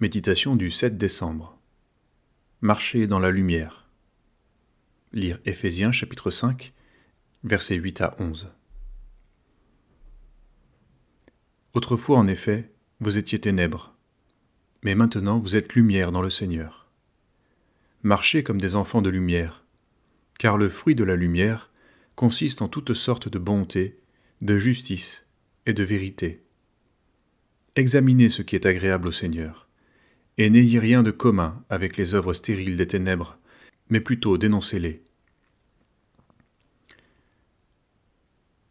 Méditation du 7 décembre. Marcher dans la lumière. Lire Éphésiens chapitre 5, versets 8 à 11. Autrefois, en effet, vous étiez ténèbres, mais maintenant vous êtes lumière dans le Seigneur. Marchez comme des enfants de lumière, car le fruit de la lumière consiste en toutes sortes de bonté, de justice et de vérité. Examinez ce qui est agréable au Seigneur et n'ayez rien de commun avec les œuvres stériles des ténèbres, mais plutôt dénoncez-les.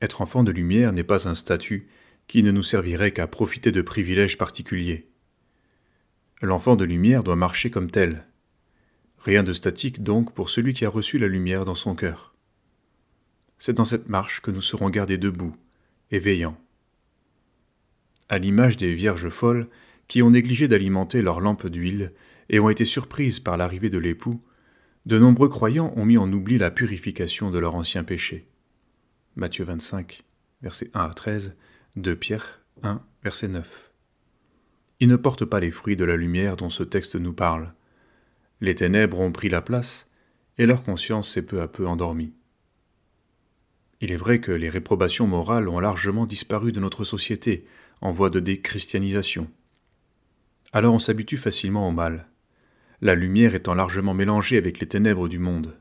Être enfant de lumière n'est pas un statut qui ne nous servirait qu'à profiter de privilèges particuliers. L'enfant de lumière doit marcher comme tel. Rien de statique donc pour celui qui a reçu la lumière dans son cœur. C'est dans cette marche que nous serons gardés debout et veillants. À l'image des vierges folles, qui ont négligé d'alimenter leurs lampes d'huile et ont été surprises par l'arrivée de l'époux, de nombreux croyants ont mis en oubli la purification de leur ancien péché. Matthieu 25, versets 1 à 13, 2 Pierre 1, verset 9. Ils ne portent pas les fruits de la lumière dont ce texte nous parle. Les ténèbres ont pris la place, et leur conscience s'est peu à peu endormie. Il est vrai que les réprobations morales ont largement disparu de notre société en voie de déchristianisation alors on s'habitue facilement au mal, la lumière étant largement mélangée avec les ténèbres du monde.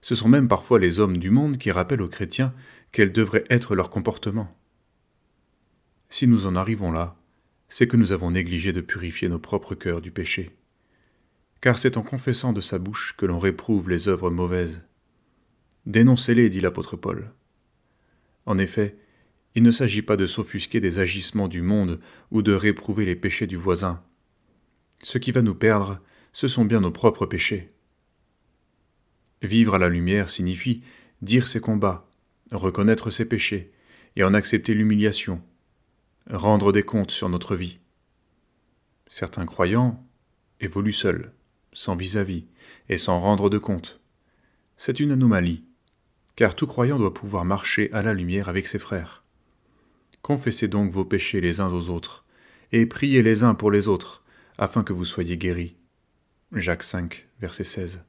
Ce sont même parfois les hommes du monde qui rappellent aux chrétiens quel devrait être leur comportement. Si nous en arrivons là, c'est que nous avons négligé de purifier nos propres cœurs du péché. Car c'est en confessant de sa bouche que l'on réprouve les œuvres mauvaises. Dénoncez-les, dit l'apôtre Paul. En effet, il ne s'agit pas de s'offusquer des agissements du monde ou de réprouver les péchés du voisin. Ce qui va nous perdre, ce sont bien nos propres péchés. Vivre à la lumière signifie dire ses combats, reconnaître ses péchés et en accepter l'humiliation, rendre des comptes sur notre vie. Certains croyants évoluent seuls, sans vis-à-vis et sans rendre de compte. C'est une anomalie, car tout croyant doit pouvoir marcher à la lumière avec ses frères. Confessez donc vos péchés les uns aux autres, et priez les uns pour les autres, afin que vous soyez guéris. Jacques 5, verset 16.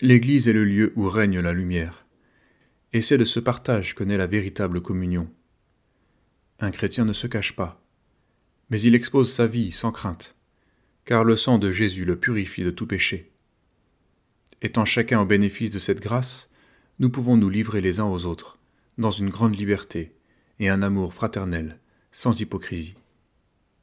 L'Église est le lieu où règne la lumière, et c'est de ce partage que naît la véritable communion. Un chrétien ne se cache pas, mais il expose sa vie sans crainte, car le sang de Jésus le purifie de tout péché. Étant chacun au bénéfice de cette grâce, nous pouvons nous livrer les uns aux autres, dans une grande liberté et un amour fraternel, sans hypocrisie.